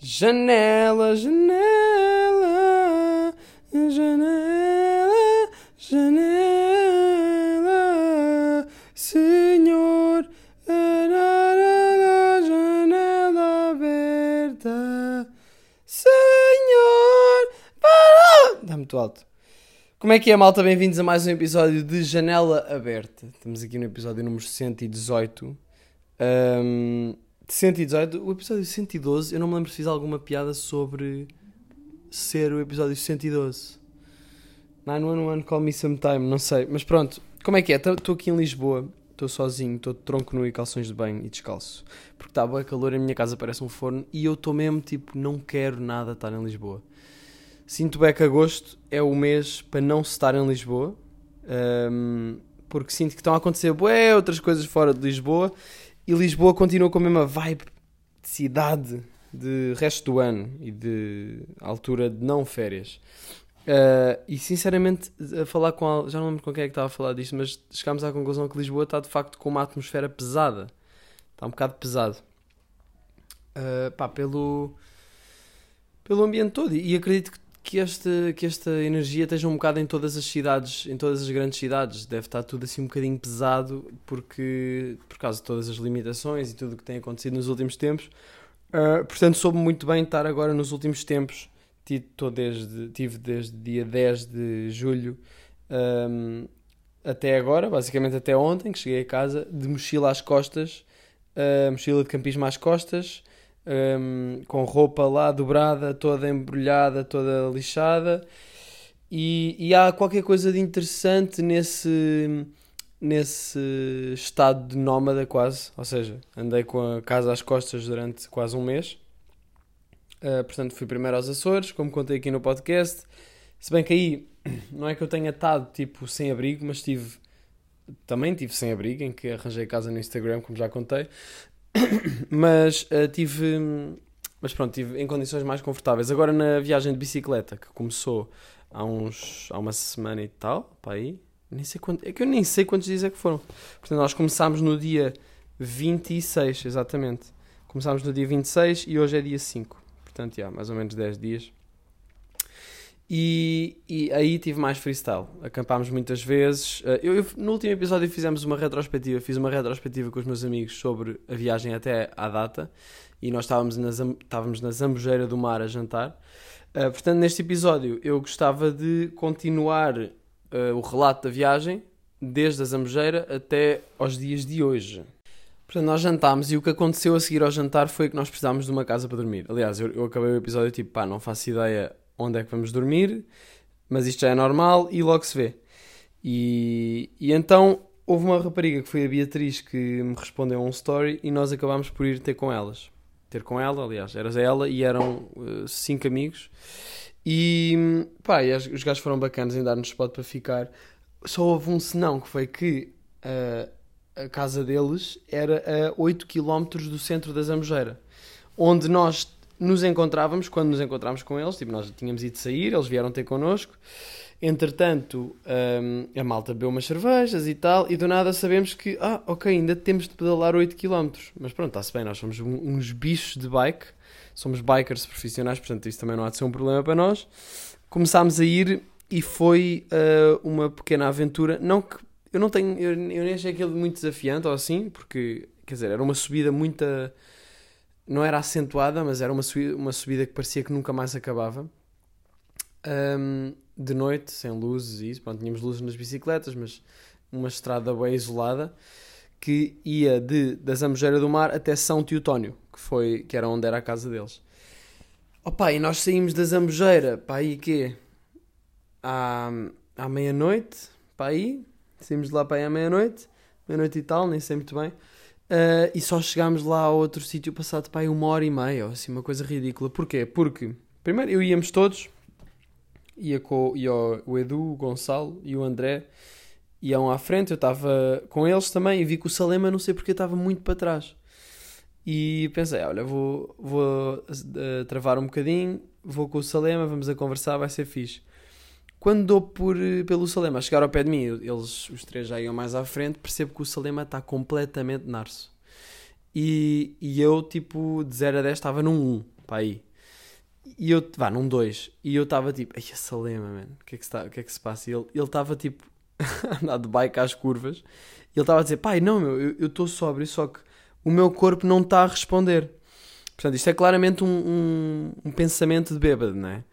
Janela, janela, janela, janela, Senhor, ararara, janela aberta, Senhor, para... Está muito alto. Como é que é, malta? Bem-vindos a mais um episódio de Janela Aberta. Estamos aqui no episódio número 118. Um, 118, o episódio 112, eu não me lembro se fiz alguma piada sobre ser o episódio 112. 911 Call Me Sometime, não sei. Mas pronto, como é que é? Estou aqui em Lisboa, estou sozinho, estou tronco nu e calções de banho e descalço. Porque está bem calor, a minha casa parece um forno e eu estou mesmo tipo, não quero nada estar em Lisboa. Sinto bem que agosto é o mês para não se estar em Lisboa. Um, porque sinto que estão a acontecer bué, outras coisas fora de Lisboa e Lisboa continua com a mesma vibe de cidade de resto do ano e de altura de não férias. Uh, e sinceramente, a falar com. A, já não lembro com quem é que estava a falar disto, mas chegámos à conclusão que Lisboa está de facto com uma atmosfera pesada. Está um bocado pesado. Uh, pá, pelo. pelo ambiente todo. E acredito que que, este, que esta energia esteja um bocado em todas as cidades, em todas as grandes cidades. Deve estar tudo assim um bocadinho pesado porque, por causa de todas as limitações e tudo o que tem acontecido nos últimos tempos. Uh, portanto, soube muito bem estar agora nos últimos tempos. Tive desde, tive desde dia 10 de julho um, até agora, basicamente até ontem, que cheguei a casa, de mochila às costas, uh, mochila de campismo às costas, um, com roupa lá dobrada, toda embrulhada, toda lixada. E, e, há qualquer coisa de interessante nesse, nesse estado de nómada, quase. Ou seja, andei com a casa às costas durante quase um mês. Uh, portanto, fui primeiro aos Açores, como contei aqui no podcast. Se bem que aí não é que eu tenha estado tipo sem abrigo, mas tive também tive sem abrigo, em que arranjei casa no Instagram, como já contei. mas uh, tive. Mas pronto, tive em condições mais confortáveis. Agora na viagem de bicicleta, que começou há uns. há uma semana e tal, para aí. Nem sei quanto, é que eu nem sei quantos dias é que foram. Portanto, nós começámos no dia 26, exatamente. Começámos no dia 26 e hoje é dia 5. Portanto, já, mais ou menos 10 dias. E, e, aí tive mais freestyle. Acampámos muitas vezes. Eh, eu, eu, no último episódio fizemos uma retrospectiva. Fiz uma retrospectiva com os meus amigos sobre a viagem até à data. E nós estávamos na, estávamos na Zambujeira do Mar a jantar. Uh, portanto, neste episódio eu gostava de continuar uh, o relato da viagem desde a Zambujeira até aos dias de hoje. Portanto, nós jantámos e o que aconteceu a seguir ao jantar foi que nós precisámos de uma casa para dormir. Aliás, eu, eu acabei o episódio tipo, pá, não faço ideia onde é que vamos dormir, mas isto já é normal e logo se vê. E, e então houve uma rapariga que foi a Beatriz que me respondeu um story e nós acabámos por ir ter com elas. Ter com ela, aliás, eras ela e eram uh, cinco amigos. E pá, e os gajos foram bacanas em dar-nos spot para ficar. Só houve um senão que foi que uh, a casa deles era a 8 km do centro da Zambujeira, onde nós nos encontrávamos, quando nos encontrávamos com eles, tipo, nós tínhamos ido sair, eles vieram ter connosco. Entretanto, um, a malta bebeu umas cervejas e tal, e do nada sabemos que, ah, ok, ainda temos de pedalar 8 km. Mas pronto, está-se bem, nós somos uns bichos de bike, somos bikers profissionais, portanto isso também não há de ser um problema para nós. Começámos a ir e foi uh, uma pequena aventura. Não que eu não tenho, eu, eu nem achei aquilo muito desafiante ou assim, porque, quer dizer, era uma subida muito não era acentuada, mas era uma subida, uma subida que parecia que nunca mais acabava. Um, de noite, sem luzes e isso, pronto, tínhamos luzes nas bicicletas, mas uma estrada bem isolada que ia de, da Zambujeira do Mar até São Teotónio, que, foi, que era onde era a casa deles. Opa, e nós saímos da Zambujeira, para aí quê? À, à meia-noite, para aí, saímos de lá para aí à meia-noite, meia-noite e tal, nem sei muito bem. Uh, e só chegámos lá a outro sítio passado para aí uma hora e meia, ou assim, uma coisa ridícula. Porquê? Porque, primeiro, eu íamos todos, ia com ia o Edu, o Gonçalo e o André, iam à frente, eu estava com eles também e vi que o Salema, não sei porque, estava muito para trás. E pensei, olha, vou, vou uh, travar um bocadinho, vou com o Salema, vamos a conversar, vai ser fixe. Quando dou por, eh, pelo Salema a chegar ao pé de mim, eles, os três já iam mais à frente, percebo que o Salema está completamente narso. E, e eu, tipo, de 0 a 10 estava num 1, para aí. E eu, vá, num dois. E eu estava tipo, ai, a Salema, mano, o que é que se, tá, o que é que se passa? E ele estava tipo, andar de bike às curvas. E ele estava a dizer, pai, não, meu, eu estou sóbrio, só que o meu corpo não está a responder. Portanto, isto é claramente um, um, um pensamento de bêbado, não é?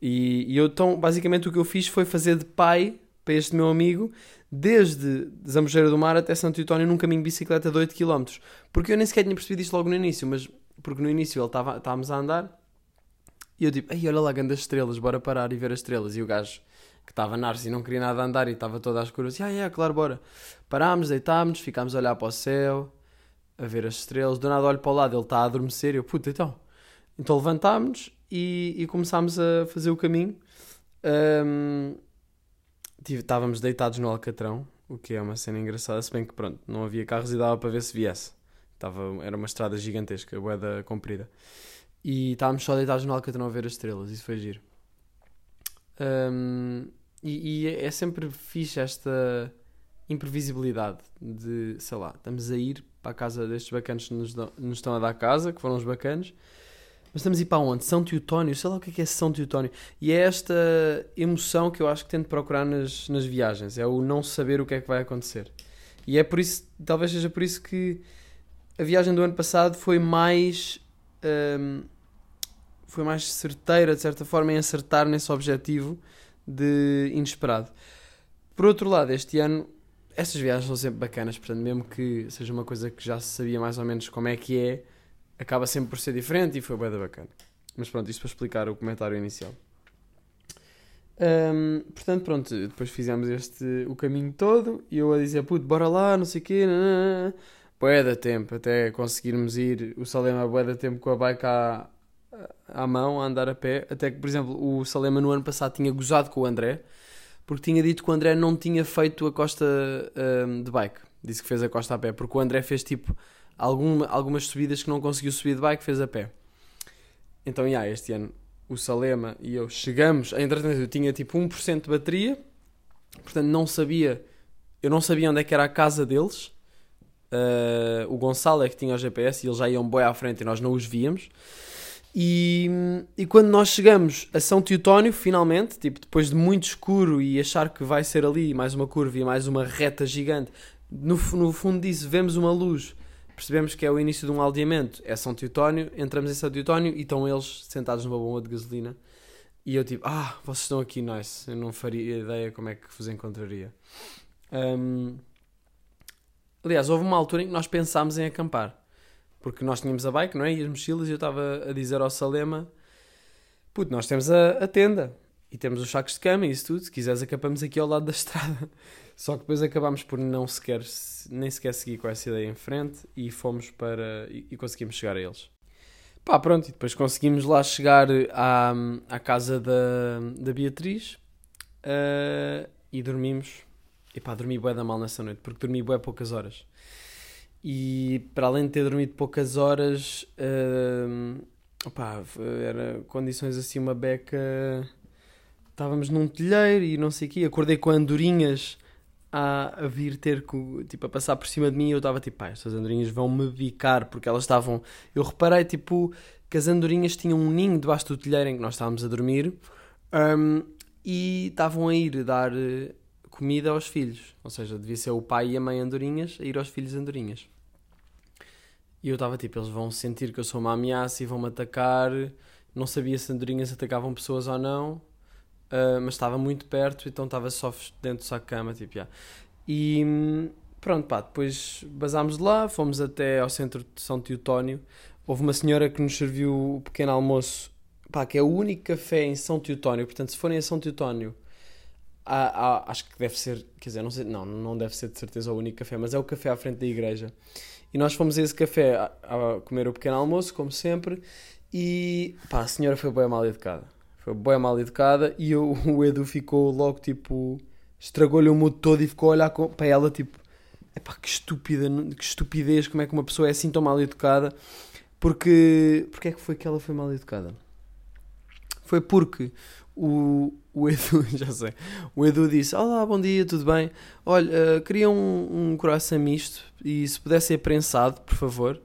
E, e, eu, então, basicamente, o que eu fiz foi fazer de pai para este meu amigo, desde Zambujeira do Mar até Santo Eutónio, num caminho de bicicleta de 8 km. Porque eu nem sequer tinha percebido isto logo no início, mas porque no início ele estava, estávamos a andar e eu tipo, ei, olha lá, grandes estrelas, bora parar e ver as estrelas. E o gajo que estava narciso e não queria nada andar e estava toda às curvas, ah, é, claro, bora. Parámos, deitámos, ficámos a olhar para o céu, a ver as estrelas. Do nada olho para o lado, ele está a adormecer e eu, puta, então. Então levantámos e, e começámos a fazer o caminho. Um, estávamos deitados no Alcatrão, o que é uma cena engraçada, se bem que pronto, não havia carros e dava para ver se viesse. Estava, era uma estrada gigantesca, boeda comprida. E estávamos só deitados no Alcatrão a ver as estrelas, isso foi giro. Um, e, e, é sempre fixe esta imprevisibilidade de, sei lá, estamos a ir para a casa destes bacanos que nos, dão, nos estão a dar casa, que foram os bacanos, mas estamos a ir para onde? São Teutónio, sei lá o que é, que é São Teutónio. E é esta emoção que eu acho que tento procurar nas, nas viagens, é o não saber o que é que vai acontecer. E é por isso, talvez seja por isso que a viagem do ano passado foi mais. Um, foi mais certeira, de certa forma, em acertar nesse objetivo de inesperado. Por outro lado, este ano, estas viagens são sempre bacanas, portanto, mesmo que seja uma coisa que já se sabia mais ou menos como é que é, acaba sempre por ser diferente e foi bem bacana. Mas pronto, isto para explicar o comentário inicial. Um, portanto, pronto, depois fizemos este, o caminho todo e eu a dizer, puto, bora lá, não sei o quê, bué da tempo, até conseguirmos ir, o Salema bué da tempo com a bike à, à mão, a andar a pé, até que, por exemplo, o Salema no ano passado tinha gozado com o André, porque tinha dito que o André não tinha feito a costa um, de bike, disse que fez a costa a pé, porque o André fez tipo alguma, algumas subidas que não conseguiu subir de bike, fez a pé. Então, yeah, este ano o Salema e eu chegamos, entretanto eu tinha tipo 1% de bateria, portanto não sabia, eu não sabia onde é que era a casa deles, uh, o Gonçalo é que tinha o GPS e eles já iam boi à frente e nós não os víamos, e, e quando nós chegamos a São Teutónio, finalmente, tipo, depois de muito escuro e achar que vai ser ali mais uma curva e mais uma reta gigante, no, no fundo disso vemos uma luz, percebemos que é o início de um aldeamento, é São Teutónio, entramos em São Teutónio e estão eles sentados numa bomba de gasolina. E eu tipo, ah, vocês estão aqui, nice. Eu não faria ideia como é que vos encontraria. Um... Aliás, houve uma altura em que nós pensámos em acampar. Porque nós tínhamos a bike, não é? E as mochilas, e eu estava a dizer ao Salema: Puto, nós temos a, a, tenda e temos os sacos de cama e isso tudo. Se quiseres, acampamos aqui ao lado da estrada. Só que depois acabámos por não sequer, nem sequer seguir com essa ideia em frente e fomos para. e, e conseguimos chegar a eles. Pá, pronto, e depois conseguimos lá chegar à, à casa da, da Beatriz uh, e dormimos. E pá, dormi bué da mal nessa noite, porque dormi bué poucas horas. E para além de ter dormido poucas horas, uh, opá, era condições assim, uma beca. Estávamos num telheiro e não sei o quê. Acordei com andorinhas a, a vir ter, tipo, a passar por cima de mim e eu estava tipo, pá, estas andorinhas vão-me bicar porque elas estavam. Eu reparei, tipo, que as andorinhas tinham um ninho debaixo do telheiro em que nós estávamos a dormir um, e estavam a ir dar comida aos filhos. Ou seja, devia ser o pai e a mãe andorinhas a ir aos filhos andorinhas. E eu estava tipo, eles vão sentir que eu sou uma ameaça e vão-me atacar. Não sabia se andorinhas atacavam pessoas ou não, uh, mas estava muito perto, então estava só dentro de cama, tipo. E pronto, pá, depois basámos de lá, fomos até ao centro de São Teutónio. Houve uma senhora que nos serviu o pequeno almoço, pá, que é o único café em São Teutónio. Portanto, se forem a São Teutónio, há, há, acho que deve ser, quer dizer, não sei, não, não deve ser de certeza o único café, mas é o café à frente da igreja. E nós fomos a esse café a, a comer o pequeno almoço, como sempre, e pá, a senhora foi bem mal educada. Foi bem mal educada e eu, o Edu ficou logo tipo. estragou-lhe o mundo todo e ficou a olhar para ela tipo. Epá, que estúpida, que estupidez, como é que uma pessoa é assim tão mal educada. Porque. Porque é que foi que ela foi mal educada? Foi porque o, o Edu, já sei, o Edu disse: Olá, bom dia, tudo bem? Olha, uh, queria um, um coração misto e se pudesse ser prensado, por favor.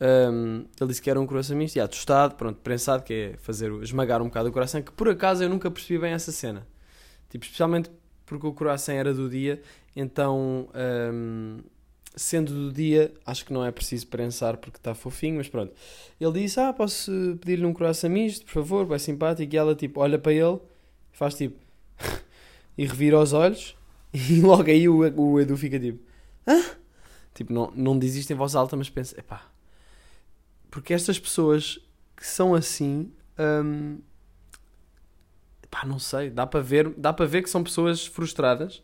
Um, ele disse que era um coração misto, e tostado, pronto, prensado, que é fazer, esmagar um bocado o coração, que por acaso eu nunca percebi bem essa cena. Tipo, especialmente porque o coração era do dia, então, um, sendo do dia, acho que não é preciso prensar porque está fofinho, mas pronto. Ele disse, ah, posso pedir-lhe um coração misto, por favor, vai simpático, e ela, tipo, olha para ele, faz tipo, e revira os olhos, e logo aí o, o Edu fica tipo, hã? Tipo, não, não diz isto em voz alta, mas pensa, epá, porque estas pessoas que são assim, hum, pá, não sei, dá para ver, dá para ver que são pessoas frustradas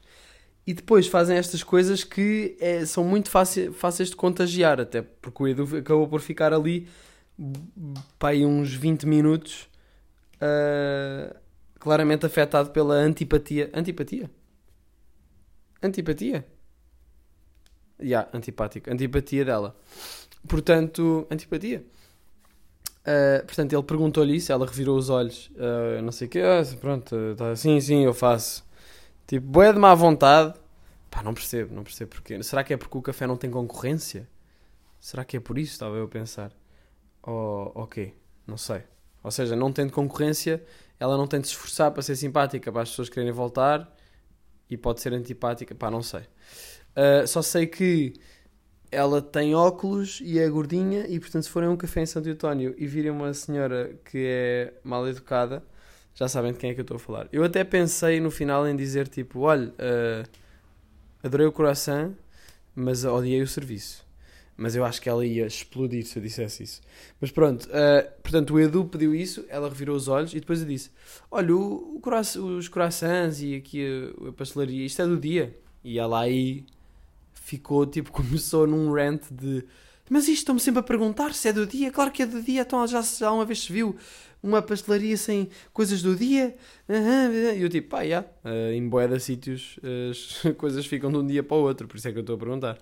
e depois fazem estas coisas que é, são muito fáceis de contagiar, até porque o Edu acabou por ficar ali pá, uns 20 minutos uh, claramente afetado pela antipatia. Antipatia? Antipatia? Já, yeah, antipático. Antipatia dela. Portanto, antipatia. Uh, portanto, ele perguntou-lhe isso, ela revirou os olhos, uh, não sei o quê, ah, pronto, tá, sim, sim, eu faço. Tipo, boé de má vontade. Pá, não percebo, não percebo porquê. Será que é porque o café não tem concorrência? Será que é por isso, estava eu a pensar? Ou oh, ok, não sei. Ou seja, não tendo concorrência, ela não tem de se esforçar para ser simpática, para as pessoas quererem voltar e pode ser antipática, pá, não sei. Uh, só sei que ela tem óculos e é gordinha e portanto se forem a um café em Santo António e virem uma senhora que é mal educada, já sabem de quem é que eu estou a falar. Eu até pensei no final em dizer tipo, olha, uh, adorei o coração, mas odiei o serviço. Mas eu acho que ela ia explodir se eu dissesse isso. Mas pronto, uh, portanto o Edu pediu isso, ela revirou os olhos e depois eu disse: Olha, o, o os corações e aqui a, a pastelaria, isto é do dia. E ela aí ficou tipo, começou num rant de mas isto estão-me sempre a perguntar se é do dia. Claro que é do dia, então já, já uma vez se viu uma pastelaria sem coisas do dia. E eu tipo, pá, uh, em boeda sítios as coisas ficam de um dia para o outro, por isso é que eu estou a perguntar.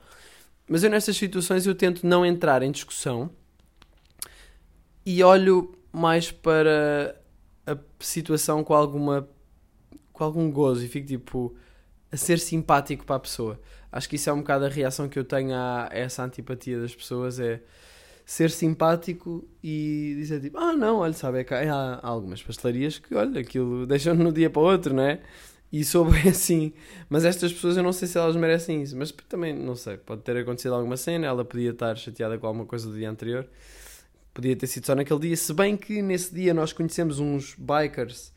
Mas eu nestas situações eu tento não entrar em discussão e olho mais para a situação com alguma com algum gozo e fico tipo a ser simpático para a pessoa. Acho que isso é um bocado a reação que eu tenho a essa antipatia das pessoas, é ser simpático e dizer tipo, ah não, olha, sabe, é que há algumas pastelarias que, olha, aquilo deixam no dia para o outro, não é? E sou bem assim. Mas estas pessoas eu não sei se elas merecem isso. Mas também não sei. Pode ter acontecido alguma cena. Ela podia estar chateada com alguma coisa do dia anterior. Podia ter sido só naquele dia. Se bem que nesse dia nós conhecemos uns bikers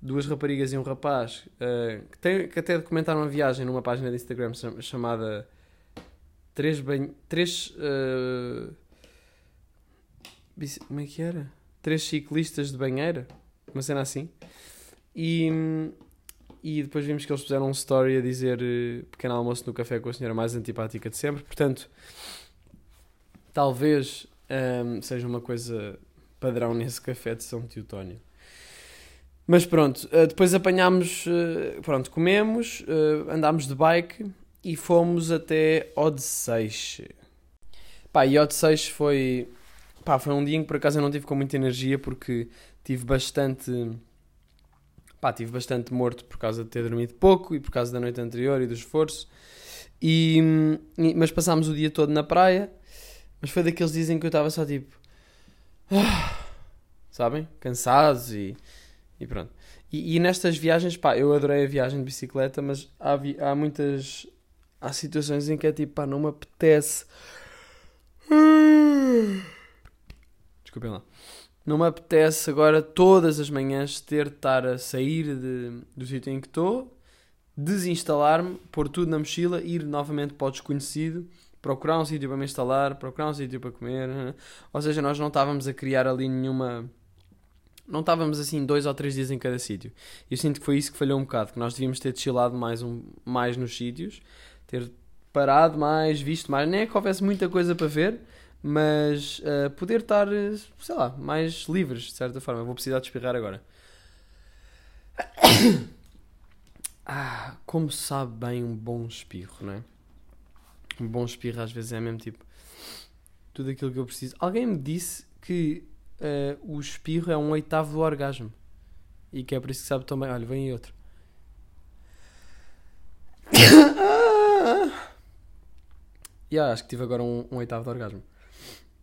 duas raparigas e um rapaz uh, que, tem, que até documentaram uma viagem numa página de Instagram chamada Três Banho. Três. Uh, como é que era? Três ciclistas de banheira? Uma cena assim. E, e depois vimos que eles fizeram um story a dizer uh, pequeno almoço no café com a senhora mais antipática de sempre. Portanto, talvez um, seja uma coisa padrão nesse café de São Teutónio. Mas pronto, uh, depois apanhámos, uh, pronto, comemos, uh, andámos de bike e fomos até Odisseis. Pá, e Odisseis foi, pá, foi um dia em que por acaso eu não tive com muita energia porque tive bastante, pá, tive bastante morto por causa de ter dormido pouco e por causa da noite anterior e do esforço. E, mas passámos o dia todo na praia, mas foi daqueles dias em que eu estava só tipo, sabem, cansados e e pronto. E, e, nestas viagens, pá, eu adorei a viagem de bicicleta, mas há, há muitas. Há situações em que é tipo, pá, não me apetece. Desculpem lá. Não me apetece agora todas as manhãs ter de estar a sair de, do sítio em que estou, desinstalar-me, pôr tudo na mochila, ir novamente para o desconhecido, procurar um sítio para me instalar, procurar um sítio para comer. Ou seja, nós não estávamos a criar ali nenhuma não estávamos assim dois ou três dias em cada sítio. Eu sinto que foi isso que falhou um bocado, que nós devíamos ter chillado mais, um, mais nos sítios, ter parado mais, visto mais. Nem é que houvesse muita coisa para ver, mas uh, poder estar, sei lá, mais livres, de certa forma. vou precisar de espirrar agora. Ah, como sabe bem um bom espirro, não é? Um bom espirro às vezes é mesmo tipo tudo aquilo que eu preciso. Alguém me disse que uh, o espirro é um oitavo do orgasmo. E que é por isso que sabe também. Olha, vem outro. yeah, acho que tive agora um, um oitavo de orgasmo.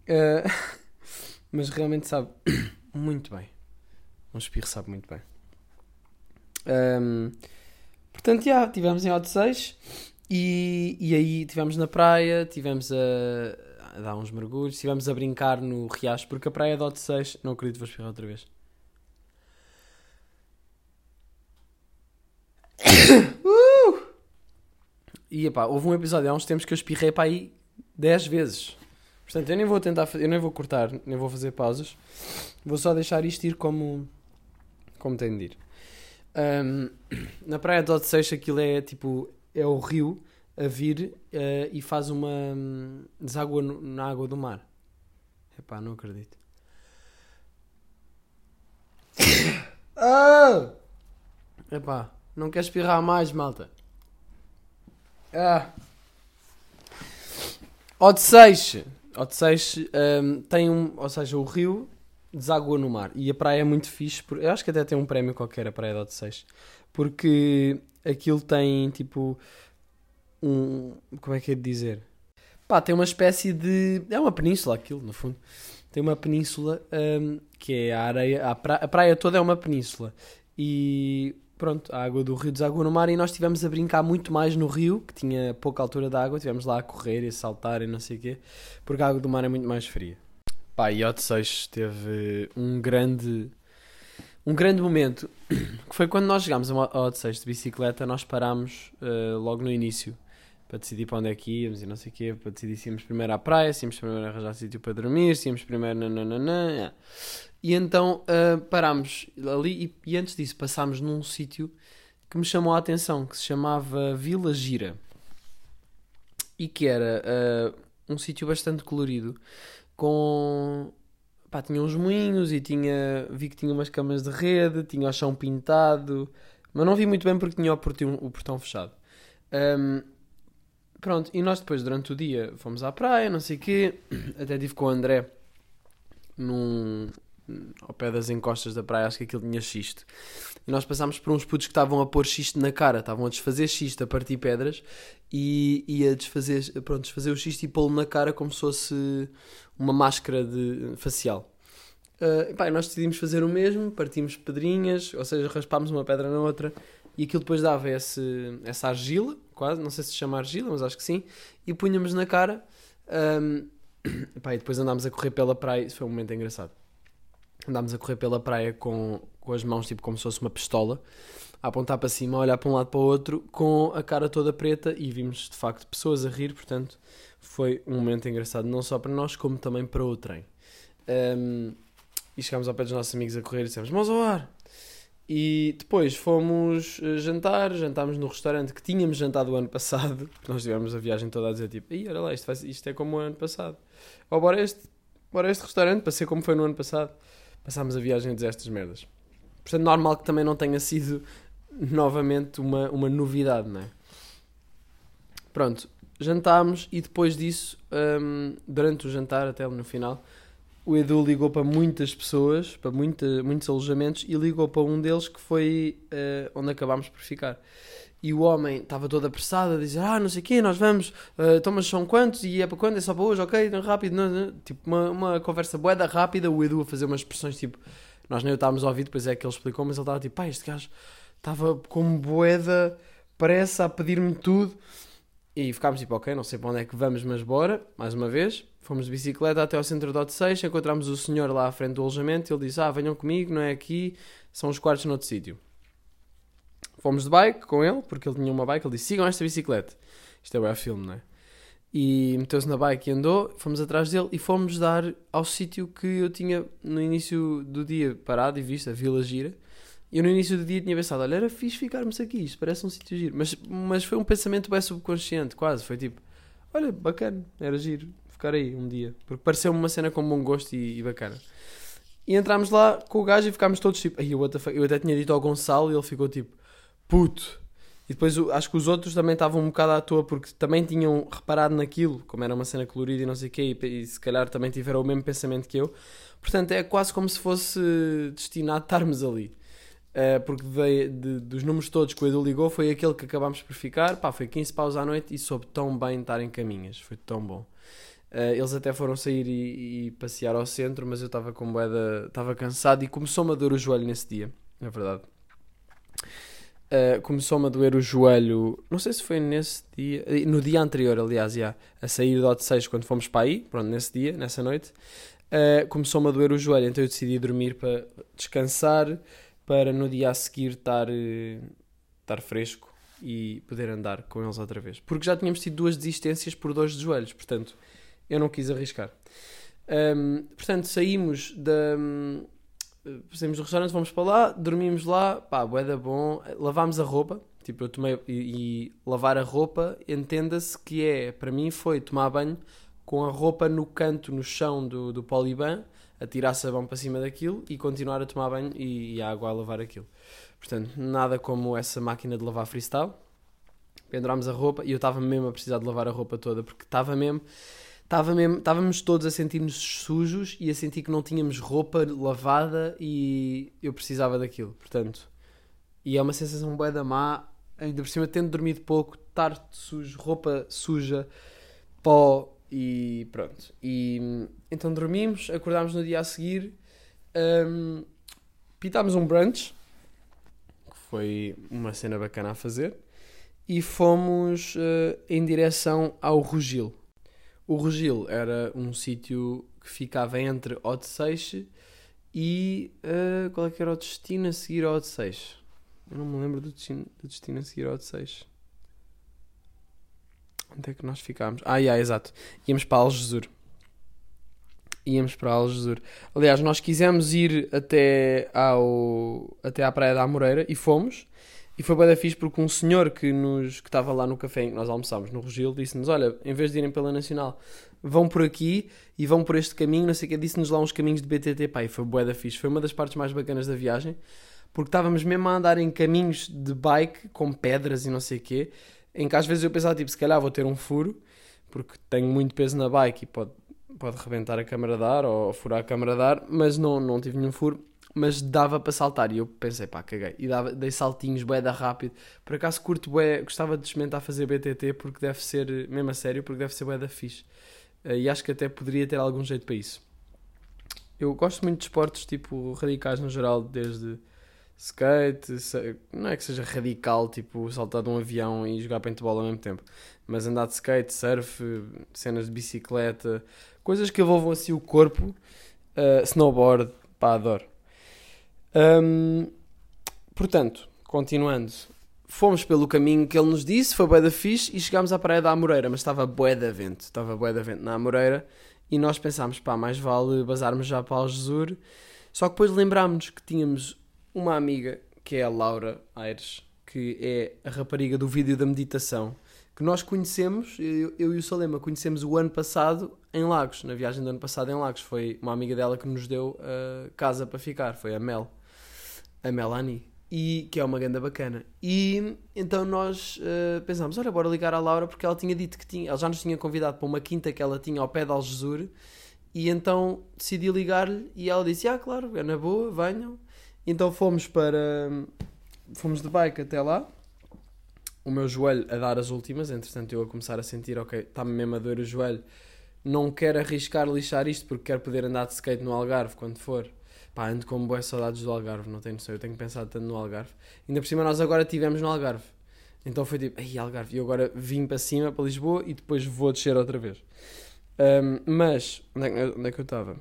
Uh, mas realmente sabe muito bem. Um espirro sabe muito bem. Um, portanto, já, tivemos em Hot 6 e, e aí estivemos na praia, tivemos a, dar uns mergulhos, estivemos a brincar no riacho, porque a praia Hot 6, não acredito, vou espirrar outra vez. uh! E epá, houve um episódio há uns tempos que eu espirrei para aí 10 vezes. Portanto, eu nem vou tentar, eu nem vou cortar, nem vou fazer pausas. Vou só deixar isto ir como, como tem de ir. Um, na praia de Odisseis aquilo é tipo, é o rio a vir uh, e faz uma um, deságua no, na água do mar. Epá, não acredito. ah! Epá, não quer espirrar mais, malta. Ah! Odisseis Odisseis um, tem um, ou seja, o rio deságua no mar e a praia é muito fixe, por, eu acho que até tem um prémio qualquer a praia de Odisseis, porque aquilo tem tipo um, como é que é de dizer? Pá, tem uma espécie de, é uma península aquilo no fundo, tem uma península um, que é a areia, a praia, a praia toda é uma península e pronto, a água do rio deságua no mar e nós estivemos a brincar muito mais no rio, que tinha pouca altura de água, estivemos lá a correr e a saltar e não sei o quê, porque a água do mar é muito mais fria. Pá, e Odisseis teve um grande um grande momento, que foi quando nós chegámos a Odisseis de bicicleta, nós parámos uh, logo no início, para decidir para onde é que íamos e não sei o quê, para decidir se íamos primeiro à praia, se íamos primeiro arranjar sítio para dormir, se íamos primeiro nananana, yeah. E então uh, parámos ali e, e, antes disso passámos num sítio que me chamou a atenção, que se chamava Vila Gira. E que era uh, um sítio bastante colorido, com... Pá, tinha uns moinhos e tinha... Vi que tinha umas camas de rede, tinha o chão pintado, mas não vi muito bem porque tinha o portão, fechado. Um, pronto, e nós depois durante o dia fomos à praia, não sei o quê, até estive com o André num, ao pé das encostas da praia, acho que aquilo tinha xisto. E nós passámos por uns putos que estavam a pôr xisto na cara, estavam a desfazer xisto, a partir pedras e, e a desfazer, pronto, desfazer o xisto e pô-lo na cara como se fosse uma máscara de, facial. Uh, e pá, nós decidimos fazer o mesmo, partimos pedrinhas, ou seja, raspámos uma pedra na outra e aquilo depois dava esse, essa argila, quase, não sei se chama argila, mas acho que sim, e punhamos na cara. Um, e, depois andámos a correr pela praia, isso foi um momento engraçado andámos a correr pela praia com, com as mãos tipo como se fosse uma pistola, a apontar para cima, a olhar para um lado para o outro, com a cara toda preta e vimos de facto pessoas a rir, portanto foi um momento engraçado, não só para nós, como também para o trem. Um, e chegámos ao pé dos nossos amigos a correr e dissemos: Mãos ao ar! E depois fomos eh, jantar, jantámos no restaurante que tínhamos jantado o ano passado, porque nós tivemos a viagem toda a dizer tipo, Ih, olha lá, isto, faz, isto é como o ano passado. Ou bora este, bora este restaurante para ser como foi no ano passado passámos a viagem a dizer estas merdas. Portanto, normal que também não tenha sido novamente uma, uma novidade, não é? Pronto, jantámos e depois disso, um, durante o jantar, até no final, o Edu ligou para muitas pessoas, para muita, muitos alojamentos, e ligou para um deles que foi uh, onde acabámos por ficar. E o homem estava todo apressado a dizer: Ah, não sei o quê, nós vamos, uh, então, são quantos? E é para quando? É só para hoje, ok, então, rápido. Não, não. Tipo, uma, uma conversa boeda rápida. O Edu a fazer umas expressões tipo: Nós nem o estávamos a ouvir, depois é que ele explicou, mas ele estava tipo: Pá, este gajo estava como boeda, pressa a pedir-me tudo. E ficámos tipo: Ok, não sei para onde é que vamos, mas bora, mais uma vez. Fomos de bicicleta até ao centro do Odisseis, encontramos o senhor lá à frente do alojamento. Ele disse: Ah, venham comigo, não é aqui, são os quartos noutro sítio. Fomos de bike com ele, porque ele tinha uma bike. Ele disse: sigam esta bicicleta. Isto é o filme, não é? E meteu-se na bike e andou. Fomos atrás dele e fomos dar ao sítio que eu tinha no início do dia parado e visto, a Vila Gira. Eu no início do dia tinha pensado: olha, era fixe ficarmos aqui, isto parece um sítio giro. Mas, mas foi um pensamento bem subconsciente, quase. Foi tipo: olha, bacana, era giro ficar aí um dia. Porque pareceu-me uma cena com bom gosto e, e bacana. E entramos lá com o gajo e ficámos todos tipo: Ai, eu até tinha dito ao Gonçalo e ele ficou tipo puto. E depois acho que os outros também estavam um bocado à toa porque também tinham reparado naquilo, como era uma cena colorida e não sei o quê, e, e, se calhar também tiveram o mesmo pensamento que eu. Portanto, é quase como se fosse destinado a estarmos ali. Uh, porque de, de, dos números todos que o Edu ligou, foi aquele que acabámos por ficar. Pá, foi 15 paus à noite e soube tão bem estar em caminhas. Foi tão bom. Uh, eles até foram sair e, e passear ao centro, mas eu estava com moeda, estava cansado e começou-me a doer o joelho nesse dia, na verdade. Uh, começou-me a doer o joelho, não sei se foi nesse dia, eh, no dia anterior, aliás, já, a sair do Hot 6 quando fomos para aí, pronto, nesse dia, nessa noite, uh, começou-me a doer o joelho, então eu decidi dormir para descansar, para no dia a seguir estar, estar fresco e poder andar com eles outra vez. Porque já tínhamos tido duas desistências por dois de joelhos, portanto, eu não quis arriscar. Um, portanto, saímos da saímos do restaurante, fomos para lá, dormimos lá, pá, boeda bom, lavámos a roupa, tipo, eu tomei, e, e lavar a roupa, entenda-se que é, para mim foi tomar banho com a roupa no canto, no chão do, do poliban, a tirar sabão para cima daquilo e continuar a tomar banho e, e a água a lavar aquilo. Portanto, nada como essa máquina de lavar freestyle. Pendurámos a roupa e eu estava mesmo a precisar de lavar a roupa toda porque estava mesmo Tava mesmo, estávamos todos a sentir-nos sujos e a sentir que não tínhamos roupa lavada e eu precisava daquilo, portanto. E é uma sensação bué da má, ainda por cima tendo dormido pouco, estar sujo, roupa suja, pó e pronto. E então dormimos, acordámos no dia a seguir, um, pitámos um brunch, que foi uma cena bacana a fazer, e fomos uh, em direção ao Rugil o Rogil era um sítio que ficava entre Odisseixe e. Uh, qual é que era o destino a seguir ao Odisseixe? Eu não me lembro do destino, do destino a seguir ao Odisseixe. Onde é que nós ficámos? Ah, yeah, exato. Íamos para Algesur. Íamos para Algesur. Aliás, nós quisemos ir até, ao, até à Praia da Amoreira e fomos. E foi bem fixe porque um senhor que nos que estava lá no café em que nós almoçámos no Rogil disse-nos: Olha, em vez de irem pela Nacional, vão por aqui e vão por este caminho. Não sei o que, disse-nos lá uns caminhos de BTT. Pá, e foi bué fixe. Foi uma das partes mais bacanas da viagem porque estávamos mesmo a andar em caminhos de bike com pedras e não sei o quê. Em que às vezes eu pensava, tipo, se calhar vou ter um furo porque tenho muito peso na bike e pode, pode rebentar a câmara de ar ou furar a câmara de ar, mas não, não tive nenhum furo mas dava para saltar. E eu pensei, pá, caguei. E dava, dei saltinhos, bué da rápido. Por acaso curto bué, gostava de experimentar fazer BTT porque deve ser, mesmo a sério, porque deve ser bué da fixe. Uh, e acho que até poderia ter algum jeito para isso. Eu gosto muito de esportes tipo radicais no geral, desde skate, não é que seja radical, tipo saltar de um avião e jogar paintball ao mesmo tempo, mas andar de skate, surf, cenas de bicicleta, coisas que envolvam assim o corpo, uh, snowboard, pá, adoro. Um, portanto, continuando, fomos pelo caminho que ele nos disse, foi bué da fixe e chegámos à praia da Amoreira, mas estava bué da vento, estava bué da vento na Amoreira e nós pensámos, pá, mais vale bazarmos já para Algesur, só que depois lembrámos que tínhamos uma amiga, que é a Laura Aires, que é a rapariga do vídeo da meditação, que nós conhecemos, eu, eu e o Salema conhecemos o ano passado em Lagos, na viagem do ano passado em Lagos, foi uma amiga dela que nos deu uh, casa para ficar, foi a Mel a Melanie, e, que é uma ganda bacana. E então nós uh, pensámos, olha, bora ligar à Laura, porque ela tinha dito que tinha, ela já nos tinha convidado para uma quinta que ela tinha ao pé de Algesur, e então decidi ligar-lhe, e ela disse, ah, claro, é na boa, venham. Então fomos para, fomos de bike até lá, o meu joelho a dar as últimas, entretanto eu a começar a sentir, ok, está-me mesmo a doer o joelho, não quero arriscar lixar isto porque quero poder andar de skate no Algarve quando for. Pá, ando com boas saudades do Algarve, não tenho noção. Eu tenho pensado tanto no Algarve. Ainda por cima, nós agora estivemos no Algarve. Então foi tipo, ai, Algarve. E eu agora vim para cima, para Lisboa, e depois vou descer outra vez. Um, mas, onde é, que, onde é que eu estava?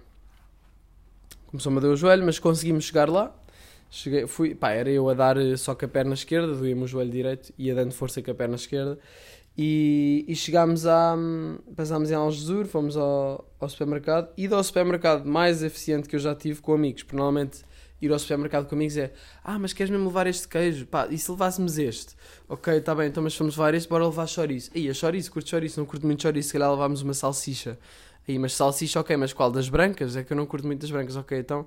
Começou-me a dar o joelho, mas conseguimos chegar lá. Cheguei, fui, pá, era eu a dar só com a perna esquerda, doía-me o joelho direito, ia dando força com a perna esquerda. E, e chegámos a. Passámos em Algesur, fomos ao, ao supermercado. E ao supermercado mais eficiente que eu já tive com amigos. Porque normalmente ir ao supermercado com amigos é Ah, mas queres mesmo levar este queijo? Pá, e se levássemos este? Ok, está bem, então mas vamos levar este, bora levar chouriço. Aí, a chouriço, curto chouriço, não curto muito chouriço, se calhar levámos uma salsicha. Aí, mas salsicha, ok, mas qual? Das brancas? É que eu não curto muito das brancas, ok, então.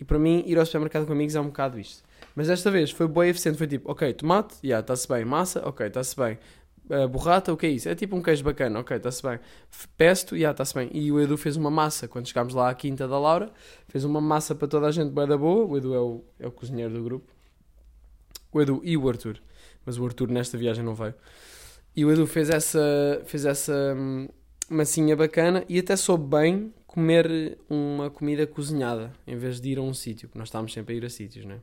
E para mim, ir ao supermercado com amigos é um bocado isto. Mas desta vez foi e eficiente, foi tipo, ok, tomate, já, yeah, está-se bem. Massa, ok, está-se bem. Uh, borrata, o que é isso? É tipo um queijo bacana, ok, está-se bem. Pesto, já, yeah, está-se bem. E o Edu fez uma massa, quando chegámos lá à quinta da Laura, fez uma massa para toda a gente bem da boa. O Edu é o, é o cozinheiro do grupo. O Edu e o Arthur. Mas o Arthur nesta viagem não veio. E o Edu fez essa, fez essa, massinha bacana e até soube bem comer uma comida cozinhada em vez de ir a um sítio, porque nós estávamos sempre a ir a sítios, não é?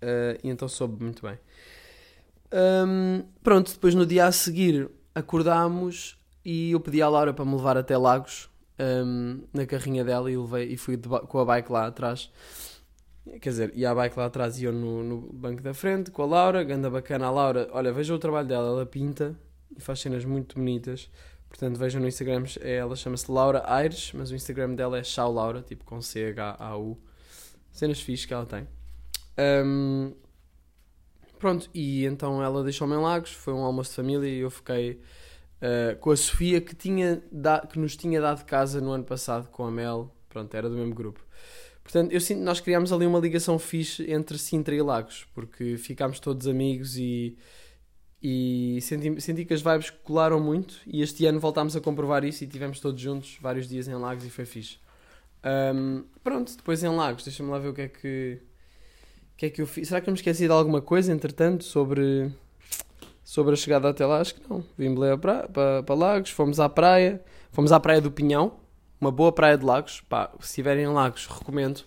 Uh, e então soube muito bem. Um, pronto, depois no dia a seguir acordámos e eu pedi à Laura para me levar até Lagos um, na carrinha dela e, levei, e fui com a bike lá atrás. Quer dizer, ia a bike lá atrás e eu no, no banco da frente com a Laura, ganda bacana. A Laura, olha, vejam o trabalho dela, ela pinta e faz cenas muito bonitas. Portanto, vejam no Instagram, ela chama-se Laura Aires, mas o Instagram dela é Chau Laura, tipo com C-H-A-U. Cenas fixas que ela tem. Um, pronto, e então ela deixou-me em Lagos, foi um almoço de família e eu fiquei uh, com a Sofia que, tinha que nos tinha dado casa no ano passado com a Mel. Pronto, era do mesmo grupo. Portanto, eu sinto, nós criámos ali uma ligação fixe entre Sintra e Lagos, porque ficámos todos amigos e, e senti, senti que as vibes colaram muito. E este ano voltámos a comprovar isso e tivemos todos juntos vários dias em Lagos e foi fixe. Um, pronto, depois em Lagos, deixa-me lá ver o que é que, que é que eu fiz. Será que eu me esqueci de alguma coisa, entretanto, sobre, sobre a chegada até lá? Acho que não. Vim para, para, para Lagos, fomos à praia, fomos à praia do Pinhão uma boa praia de lagos, pá, se estiverem em lagos, recomendo,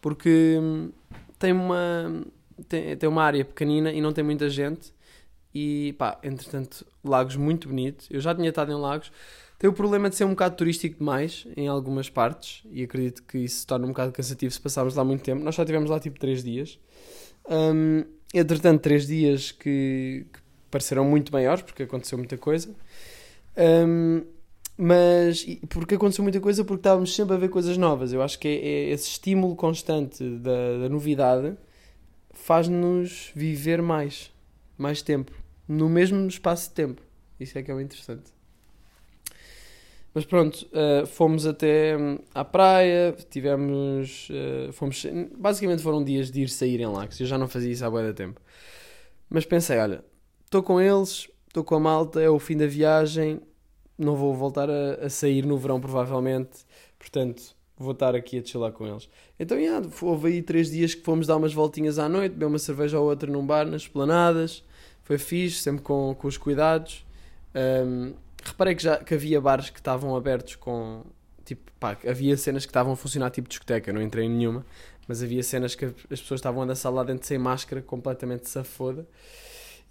porque hum, tem uma, tem, tem uma área pequenina e não tem muita gente, e pá, entretanto, lagos muito bonitos. Eu já tinha estado em lagos, tem o problema de ser um bocado turístico demais em algumas partes, e acredito que isso se torna um bocado cansativo se passarmos lá muito tempo. Nós só tivemos lá tipo 3 dias. Um, entretanto, 3 dias que, que pareceram muito maiores, porque aconteceu muita coisa. Um, mas porque aconteceu muita coisa, porque estávamos sempre a ver coisas novas. Eu acho que é, é esse estímulo constante da, da novidade faz-nos viver mais, mais tempo, no mesmo espaço de tempo. Isso é que é o interessante. Mas pronto, uh, fomos até hum, à praia, tivemos. Uh, fomos, basicamente foram dias de ir sair em Lagos. Eu já não fazia isso há boa tempo. Mas pensei, olha, estou com eles, estou com a malta, é o fim da viagem, não vou voltar a, a, sair no verão, provavelmente. Portanto, vou estar aqui a chilar com eles. Então, yeah, houve aí três dias que fomos dar umas voltinhas à noite, beber uma cerveja ou outra num bar, nas planadas. Foi fixe, sempre com, com os cuidados. Um, reparei que, já, que havia bares que estavam abertos com. Tipo, pá, havia cenas que estavam a funcionar tipo discoteca, não entrei em nenhuma. Mas havia cenas que as pessoas estavam a dançar lá dentro sem máscara, completamente safoda.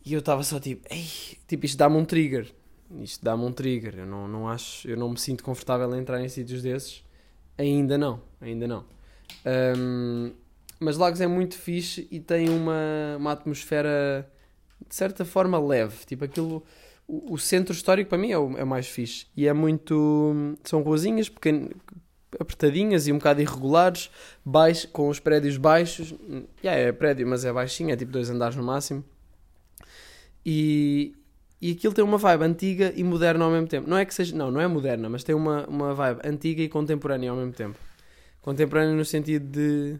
E eu estava só tipo, ei, tipo, isto dá-me um trigger isto dá-me um trigger. Eu não, não acho, eu não me sinto confortável em entrar em sítios desses. Ainda não, ainda não. Um, mas Lagos é muito fixe e tem uma, uma atmosfera de certa forma leve. Tipo aquilo. O, o centro histórico para mim é o é mais fixe. E é muito. São ruazinhas pequen, apertadinhas e um bocado irregulares, baixo, com os prédios baixos. Yeah, é prédio, mas é baixinho, é tipo dois andares no máximo. E, e aquilo tem uma vibe antiga e moderna ao mesmo tempo. Não é que seja. Não, não é moderna, mas tem uma, uma vibe antiga e contemporânea ao mesmo tempo. Contemporânea no sentido de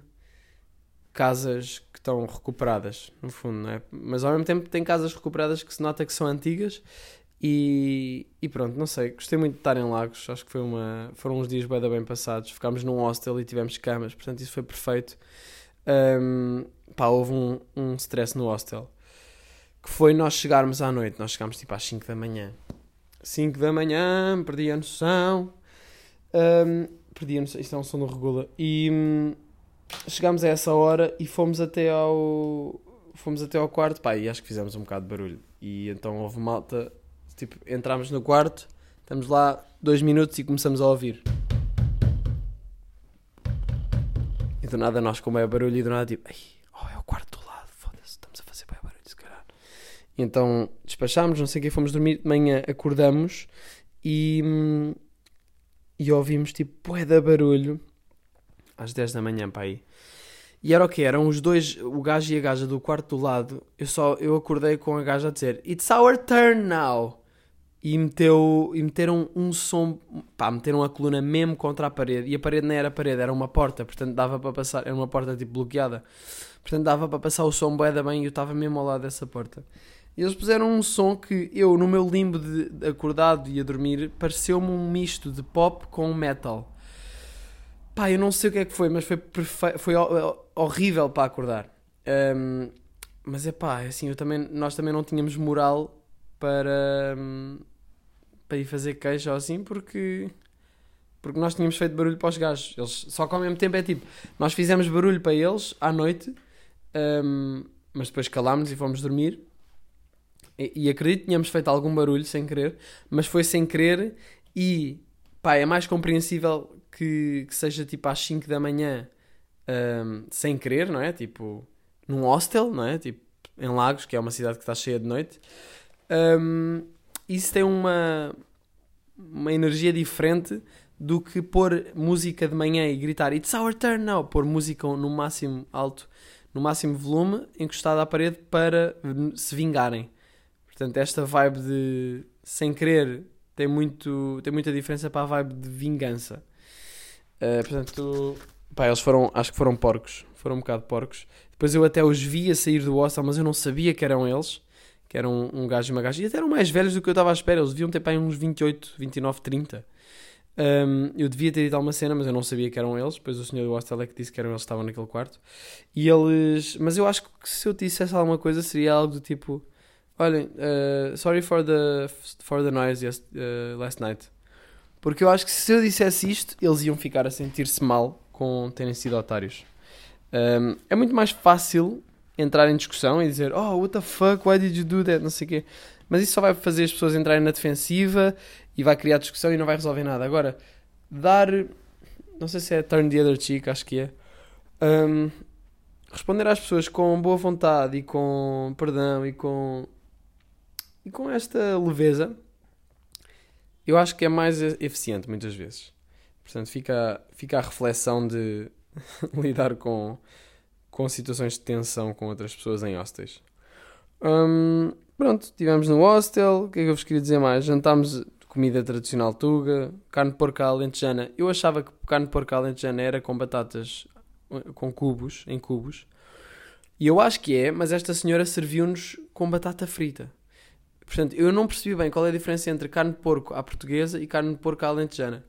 casas que estão recuperadas, no fundo, não é? Mas ao mesmo tempo tem casas recuperadas que se nota que são antigas e, e pronto, não sei. Gostei muito de estar em Lagos. Acho que foi uma, foram uns dias bem, bem passados. Ficámos num hostel e tivemos camas, portanto isso foi perfeito. Um, pá, houve um, um stress no hostel que foi nós chegarmos à noite. Nós chegámos tipo às 5 da manhã. 5 da manhã, perdi a noção. Um, perdi a noção, isto é um som do Regula. E um, chegámos a essa hora e fomos até ao. Fomos até ao quarto, pá, e acho que fizemos um bocado de barulho. E então houve malta, tipo, entramos no quarto, estamos lá dois minutos e começamos a ouvir. E do nada nós, como é barulho, e do nada tipo, oh, é o quarto então despachámos, não sei o que, fomos dormir, de manhã acordamos e, e ouvimos tipo bué da barulho às 10 da manhã para aí. E era o que? Eram os dois, o gajo e a gaja do quarto do lado. Eu só eu acordei com a gaja a dizer It's our turn now. E, meteu, e meteram um som, pá, meteram a coluna mesmo contra a parede. E a parede não era parede, era uma porta, portanto dava para passar, era uma porta tipo bloqueada. Portanto dava para passar o som bué da bem e eu estava mesmo ao lado dessa porta. E eles puseram um som que eu, no meu limbo de acordado e a dormir, pareceu-me um misto de pop com metal. Pá, eu não sei o que é que foi, mas foi, foi horrível para acordar. Um, mas é pá, assim, eu também, nós também não tínhamos moral para, para ir fazer queijo ou assim, porque, porque nós tínhamos feito barulho para os gajos. Eles, só que ao mesmo tempo é tipo, nós fizemos barulho para eles à noite, um, mas depois calámos e fomos dormir. E, e acredito que tínhamos feito algum barulho sem querer, mas foi sem querer e pá, é mais compreensível que, que seja tipo às 5 da manhã um, sem querer, não é? Tipo, num hostel, não é? Tipo, em Lagos, que é uma cidade que está cheia de noite. Um, isso tem uma, uma energia diferente do que pôr música de manhã e gritar It's our turn now, pôr música no máximo alto, no máximo volume, encostada à parede para se vingarem. Portanto, esta vibe de sem querer tem, muito, tem muita diferença para a vibe de vingança. Uh, portanto, pá, eles foram, acho que foram porcos, foram um bocado porcos. Depois eu até os vi a sair do hostel, mas eu não sabia que eram eles, que eram um gajo e uma gaja. E até eram mais velhos do que eu estava à espera, eles deviam ter para uns 28, 29, 30. Um, eu devia ter ido a uma cena, mas eu não sabia que eram eles. Depois o senhor do hostel é que disse que eram eles que estavam naquele quarto. E eles. Mas eu acho que se eu dissesse alguma coisa seria algo do tipo: Olhem, uh, sorry for the, for the noise yes, uh, last night. Porque eu acho que se eu dissesse isto, eles iam ficar a sentir-se mal com terem sido otários. Um, é muito mais fácil entrar em discussão e dizer Oh, what the fuck, why did you do that? Não sei o quê. Mas isso só vai fazer as pessoas entrarem na defensiva e vai criar discussão e não vai resolver nada. Agora, dar. Não sei se é turn the other cheek, acho que é. Um, responder às pessoas com boa vontade e com perdão e com. e com esta leveza, eu acho que é mais eficiente muitas vezes. Portanto, fica, fica a reflexão de lidar com, com situações de tensão com outras pessoas em hostels. Um, pronto, estivemos no hostel. O que é que eu vos queria dizer mais? Jantámos comida tradicional tuga, carne de porco alentejana. Eu achava que carne de porco alentejana era com batatas com cubos, em cubos. E eu acho que é, mas esta senhora serviu-nos com batata frita. Portanto, eu não percebi bem qual é a diferença entre carne de porco à portuguesa e carne de porco à alentejana.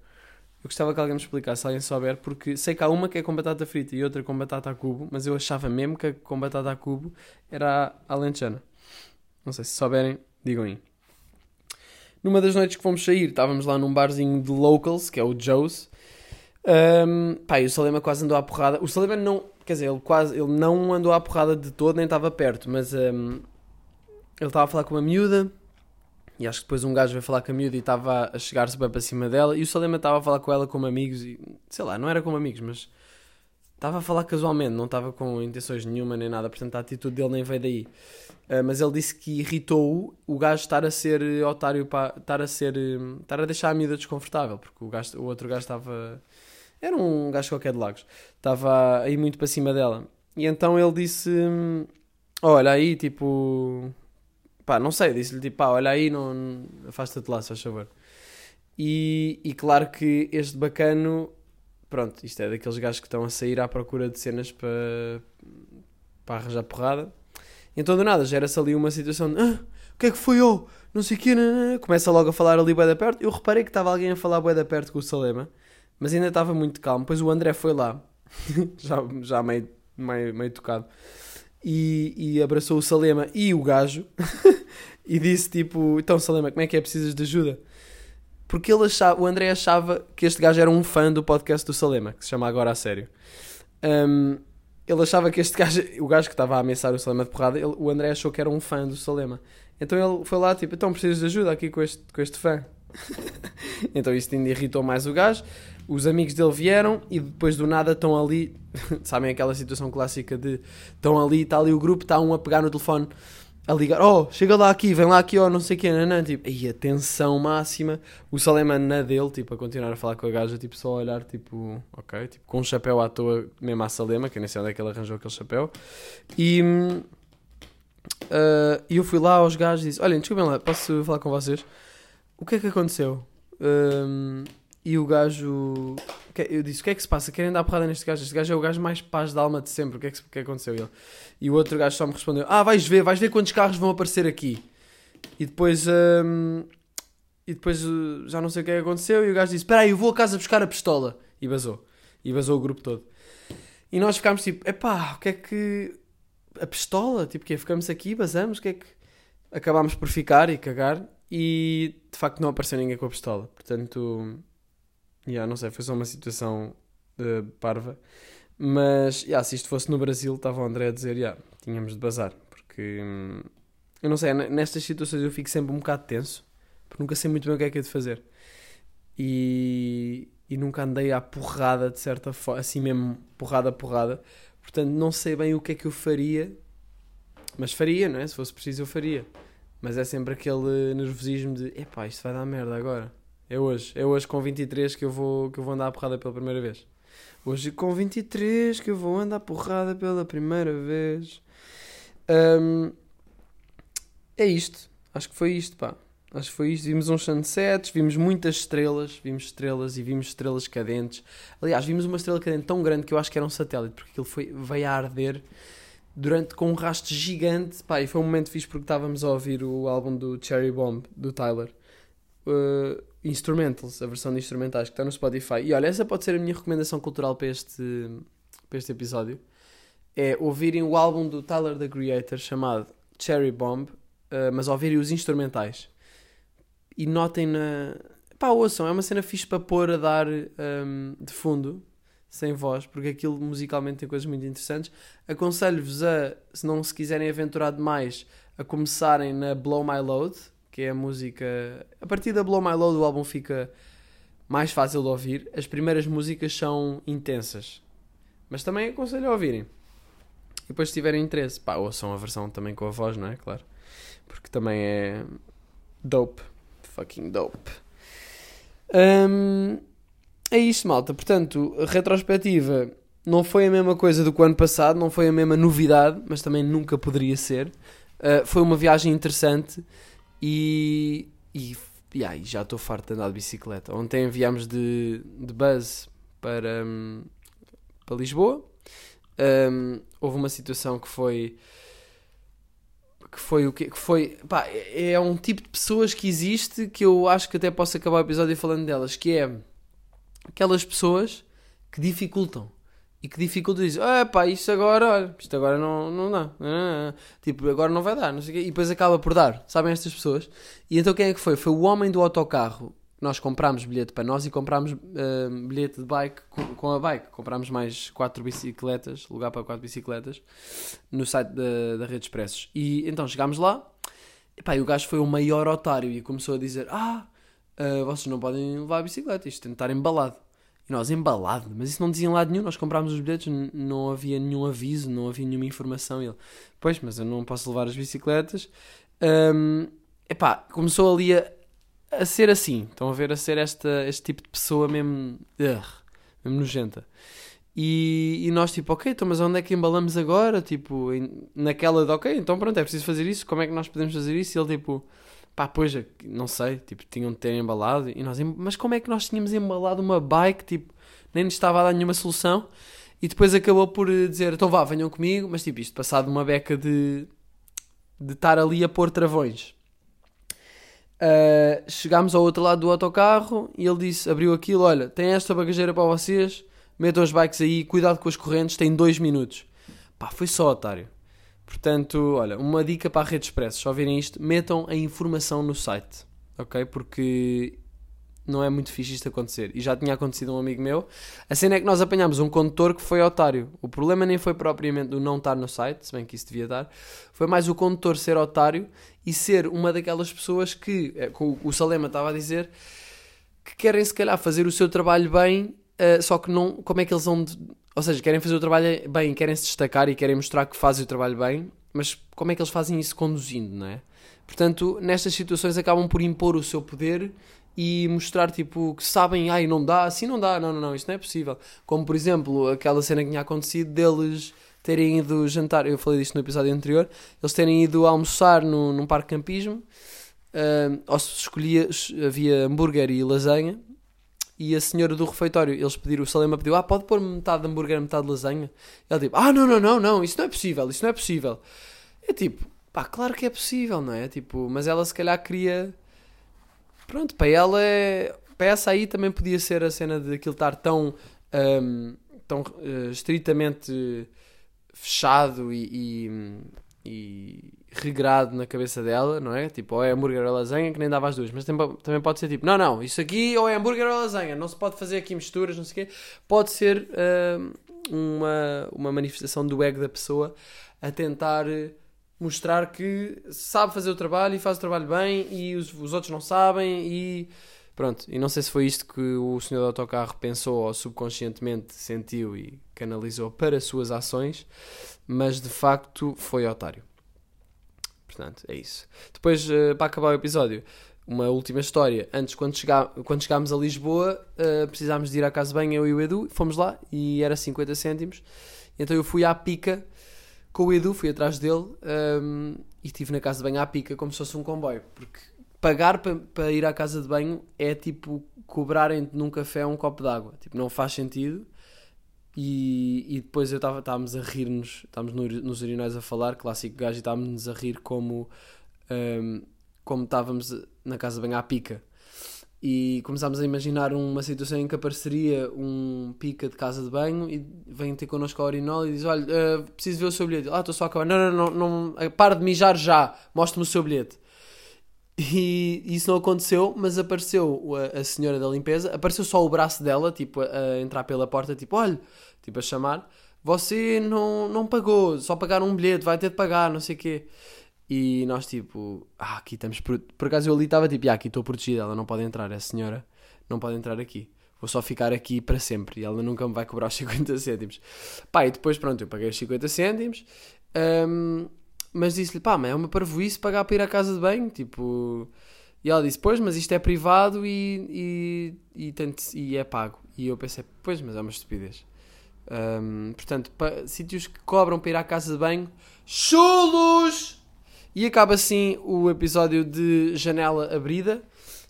Eu gostava que alguém me explicasse, se alguém souber, porque sei que há uma que é com batata frita e outra com batata a cubo, mas eu achava mesmo que a com batata a cubo era a alentejana. Não sei se souberem, digam aí. Numa das noites que fomos sair, estávamos lá num barzinho de locals, que é o Joe's. Um, pá, e o Salema quase andou à porrada. O Salema não, quer dizer, ele quase, ele não andou à porrada de todo, nem estava perto, mas um, ele estava a falar com uma miúda e acho que depois um gajo veio falar com a miúda e estava a chegar-se bem para cima dela. E o Salema estava a falar com ela como amigos. E sei lá, não era como amigos, mas estava a falar casualmente, não estava com intenções nenhuma nem nada. Portanto, a atitude dele nem veio daí. Uh, mas ele disse que irritou o gajo estar a ser otário, para, estar a ser. estar a deixar a miúda desconfortável. Porque o, gajo, o outro gajo estava. Era um gajo qualquer de Lagos. Estava aí muito para cima dela. E então ele disse: Olha aí, tipo Pá, não sei, disse-lhe tipo, pá, olha aí, não, afasta-te lá, se faz favor. E, e claro que este bacano, pronto, isto é daqueles gajos que estão a sair à procura de cenas para, para arranjar porrada. Então do nada gera-se ali uma situação de, ah, o que é que foi eu? Não sei o que, começa logo a falar ali bué da perto. Eu reparei que estava alguém a falar bué da perto com o Salema, mas ainda estava muito calmo. Depois o André foi lá, já, já meio, meio, meio tocado e, e abraçou o Salema e o gajo e disse tipo, então Salema, como é que é? Precisas de ajuda? Porque ele achava, o André achava que este gajo era um fã do podcast do Salema, que se chama Agora a Sério. Um, ele achava que este gajo, o gajo que estava a ameaçar o Salema de porrada, ele, o André achou que era um fã do Salema. Então ele foi lá, tipo, então precisas de ajuda aqui com este, com este fã. então isto ainda irritou mais o gajo. Os amigos dele vieram e depois do nada estão ali. Sabem aquela situação clássica de estão ali, está ali o grupo, está um a pegar no telefone a ligar, oh, chega lá aqui, vem lá aqui, oh, não sei o que, não, tipo, e a tensão máxima, o Salema na dele, tipo, a continuar a falar com a gaja, tipo, só a olhar, tipo, ok, tipo, com um chapéu à toa, mesmo à Salema, que nem sei onde é que ele arranjou aquele chapéu, e uh, eu fui lá aos gajos e disse, olhem, desculpem lá, posso falar com vocês? O que é que aconteceu? Um, e o gajo. Eu disse: O que é que se passa? Querem dar porrada neste gajo? Este gajo é o gajo mais paz de alma de sempre. O que é que, que aconteceu? Ele. E o outro gajo só me respondeu: Ah, vais ver, vais ver quantos carros vão aparecer aqui. E depois. Um, e depois uh, já não sei o que é que aconteceu. E o gajo disse: Espera aí, eu vou a casa buscar a pistola. E basou. E basou o grupo todo. E nós ficámos tipo: Epá, o que é que. A pistola? Tipo, que Ficamos aqui, basamos? O que é que. Acabámos por ficar e cagar. e de facto não apareceu ninguém com a pistola. Portanto, yeah, não sei, foi só uma situação uh, parva. Mas yeah, se isto fosse no Brasil, estava o André a dizer: yeah, tínhamos de bazar. Porque hum, eu não sei, nestas situações eu fico sempre um bocado tenso, porque nunca sei muito bem o que é que é de fazer. E, e nunca andei à porrada, de certa forma, assim mesmo, porrada, porrada. Portanto, não sei bem o que é que eu faria, mas faria, não é? Se fosse preciso, eu faria. Mas é sempre aquele nervosismo de epá, isto vai dar merda agora. É hoje, é hoje com 23 que eu vou, que eu vou andar a porrada pela primeira vez. Hoje com 23 que eu vou andar a porrada pela primeira vez. Um, é isto. Acho que foi isto, pá. Acho que foi isto. Vimos uns sunsets, vimos muitas estrelas, vimos estrelas e vimos estrelas cadentes. Aliás, vimos uma estrela cadente tão grande que eu acho que era um satélite, porque aquilo foi, veio a arder durante com um rastro gigante. Pá, e foi um momento fixe porque estávamos a ouvir o álbum do Cherry Bomb, do Tyler. Uh, instrumentals, a versão de instrumentais que está no Spotify. E olha, essa pode ser a minha recomendação cultural para este, para este episódio. É ouvirem o álbum do Tyler the Creator chamado Cherry Bomb, uh, mas ouvirem os instrumentais. E notem na. Pá, ouçam, é uma cena fixe para pôr a dar um, de fundo sem voz, porque aquilo musicalmente tem coisas muito interessantes. Aconselho-vos a, se não se quiserem aventurar demais, a começarem na Blow My Load, que é a música. A partir da Blow My Load o álbum fica mais fácil de ouvir. As primeiras músicas são intensas, mas também aconselho a ouvirem. E depois, se tiverem interesse, pá, ouçam a versão também com a voz, não é? Claro. Porque também é dope. Fucking dope. Um, é isto, malta. Portanto, a retrospectiva não foi a mesma coisa do que o ano passado, não foi a mesma novidade, mas também nunca poderia ser. Uh, foi uma viagem interessante e, e, já estou farto de andar de bicicleta. Ontem viemos de, de bus para, um, para Lisboa. Um, houve uma situação que foi que foi o que foi pá, é um tipo de pessoas que existe que eu acho que até posso acabar o episódio falando delas que é aquelas pessoas que dificultam e que dificultam e dizem, ah pá, isto agora, olha, isto agora não, não dá, tipo, agora não vai dar, não sei o quê, e depois acaba por dar, sabem estas pessoas? E então quem é que foi? Foi o homem do autocarro, nós comprámos bilhete para nós e comprámos uh, bilhete de bike com, com, a bike, comprámos mais quatro bicicletas, lugar para quatro bicicletas, no site da, da Rede Expressos, e então chegámos lá, e, pá, e o gajo foi o maior otário e começou a dizer, ah uh, vocês não podem levar a bicicleta, isto tem de estar embalado. Nós, embalado? Mas isso não dizia em lado nenhum, nós comprámos os bilhetes, não havia nenhum aviso, não havia nenhuma informação. E ele, pois, mas eu não posso levar as bicicletas. Um, epá, começou ali a, a ser assim, estão a ver, a ser esta, este tipo de pessoa mesmo, uh, mesmo nojenta. E, e, nós, tipo, ok, então, mas onde é que embalamos agora? Tipo, naquela de, ok, então pronto, é preciso fazer isso, como é que nós podemos fazer isso? E ele, tipo, Pá, pois, não sei, tipo, tinham de ter embalado. E nós, mas como é que nós tínhamos embalado uma bike, tipo, nem nos estava a dar nenhuma solução. E depois acabou por dizer, então vá, venham comigo. Mas tipo, isto passado uma beca de, de estar ali a pôr travões. Uh, chegámos ao outro lado do autocarro e ele disse, abriu aquilo, olha, tem esta bagageira para vocês, metam as bikes aí, cuidado com as correntes, tem dois minutos. Pá, foi só otário. Portanto, olha, uma dica para a Rede Expresso, só virem isto, metam a informação no site, ok? Porque não é muito fixe isto acontecer. E já tinha acontecido um amigo meu. A cena é que nós apanhámos um condutor que foi otário. O problema nem foi propriamente do não estar no site, se bem que isso devia dar. Foi mais o condutor ser otário e ser uma daquelas pessoas que, é, o Salema estava a dizer, que querem se calhar fazer o seu trabalho bem, uh, só que não. Como é que eles vão. Ou seja, querem fazer o trabalho bem, querem se destacar e querem mostrar que fazem o trabalho bem, mas como é que eles fazem isso conduzindo, não é? Portanto, nestas situações acabam por impor o seu poder e mostrar tipo que sabem, ai, não dá, assim não dá, não, não, não, isto não é possível. Como por exemplo, aquela cena que tinha acontecido deles terem ido jantar, eu falei disto no episódio anterior, eles terem ido almoçar no, num parque de campismo, uh, ou se escolhia, havia hambúrguer e lasanha, e a senhora do refeitório, eles pediram, o Salema pediu, ah, pode pôr metade de hambúrguer, metade de lasanha? Ela tipo, ah, não, não, não, não, isso não é possível, isso não é possível. É tipo, pá, claro que é possível, não é? Tipo, mas ela se calhar queria, pronto, para ela é, para essa aí também podia ser a cena de aquilo estar tão, um, tão uh, estritamente fechado e, e, e regrado na cabeça dela, não é? Tipo, ou é hambúrguer ou lasanha, que nem dava as duas. Mas também, pode ser tipo, não, não, isso aqui ou é hambúrguer ou lasanha, não se pode fazer aqui misturas, não sei o quê. Pode ser uh, uma, uma manifestação do ego da pessoa a tentar mostrar que sabe fazer o trabalho e faz o trabalho bem e os, os outros não sabem e pronto. E não sei se foi isto que o senhor do autocarro pensou ou subconscientemente sentiu e canalizou para as suas ações, mas de facto foi otário. Portanto, é isso. Depois, uh, para acabar o episódio, uma última história. Antes, quando, chegá quando chegámos a Lisboa, uh, precisámos de ir à casa de banho, eu e o Edu, fomos lá e era 50 cêntimos. Então eu fui à pica com o Edu, fui atrás dele um, e estive na casa de banho à pica como se fosse um comboio. Porque pagar para pa ir à casa de banho é tipo cobrarem num café um copo d'água. Tipo, não faz sentido. E, e depois eu estava, estávamos a rir-nos, estávamos no, nos urinóis a falar, clássico gajo, e estávamos a rir como, um, como estávamos na casa de banho à pica e começámos a imaginar uma situação em que apareceria um pica de casa de banho e vem ter connosco ao urinol e diz: Olha, uh, preciso ver o seu bilhete. Ah, estou só a acabar. Não, não, não, não para de mijar já, mostre-me o seu bilhete. E isso não aconteceu, mas apareceu a, a, senhora da limpeza, apareceu só o braço dela, tipo, a, a, entrar pela porta, tipo, olha, tipo, a chamar: Você não, não pagou, só pagaram um bilhete, vai ter de pagar, não sei o quê. E nós, tipo, ah, aqui estamos. Por, por acaso eu ali estava tipo, ah, aqui estou protegida, ela não pode entrar, essa senhora não pode entrar aqui. Vou só ficar aqui para sempre e ela nunca me vai cobrar os 50 cêntimos. Pá, e depois, pronto, eu paguei os 50 cêntimos, um, mas disse-lhe, pá, mas é uma parvoíce pagar para ir à casa de banho, tipo. E ela disse, pois, mas isto é privado e, e, e, e é pago. E eu pensei, pois, mas é uma estupidez. Um, portanto, sítios que cobram para ir à casa de banho, chulos! E acaba assim o episódio de Janela Abrida.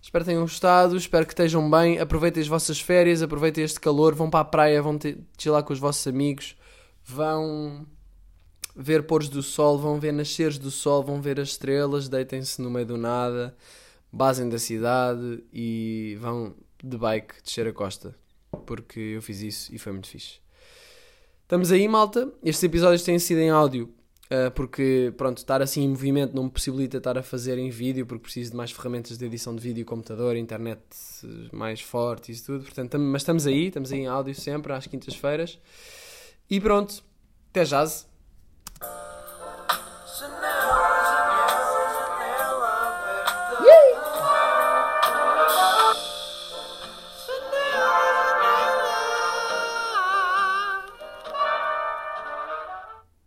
Espero que tenham gostado, espero que estejam bem. Aproveitem as vossas férias, aproveitem este calor, vão para a praia, vão ter, lá com os vossos amigos, vão ver pôres do sol, vão ver nasceres do sol, vão ver as estrelas, deitem-se no meio do nada, basem da cidade e vão de bike descer a costa. Porque eu fiz isso e foi muito fixe. Estamos aí, malta. Estes episódios têm sido em áudio Uh, porque, pronto, estar assim em movimento não me possibilita estar a fazer em vídeo, porque preciso de mais ferramentas de edição de vídeo, computador, internet mais forte e tudo. Portanto, mas estamos aí, estamos aí em áudio sempre, às quintas-feiras. E pronto, até jazz.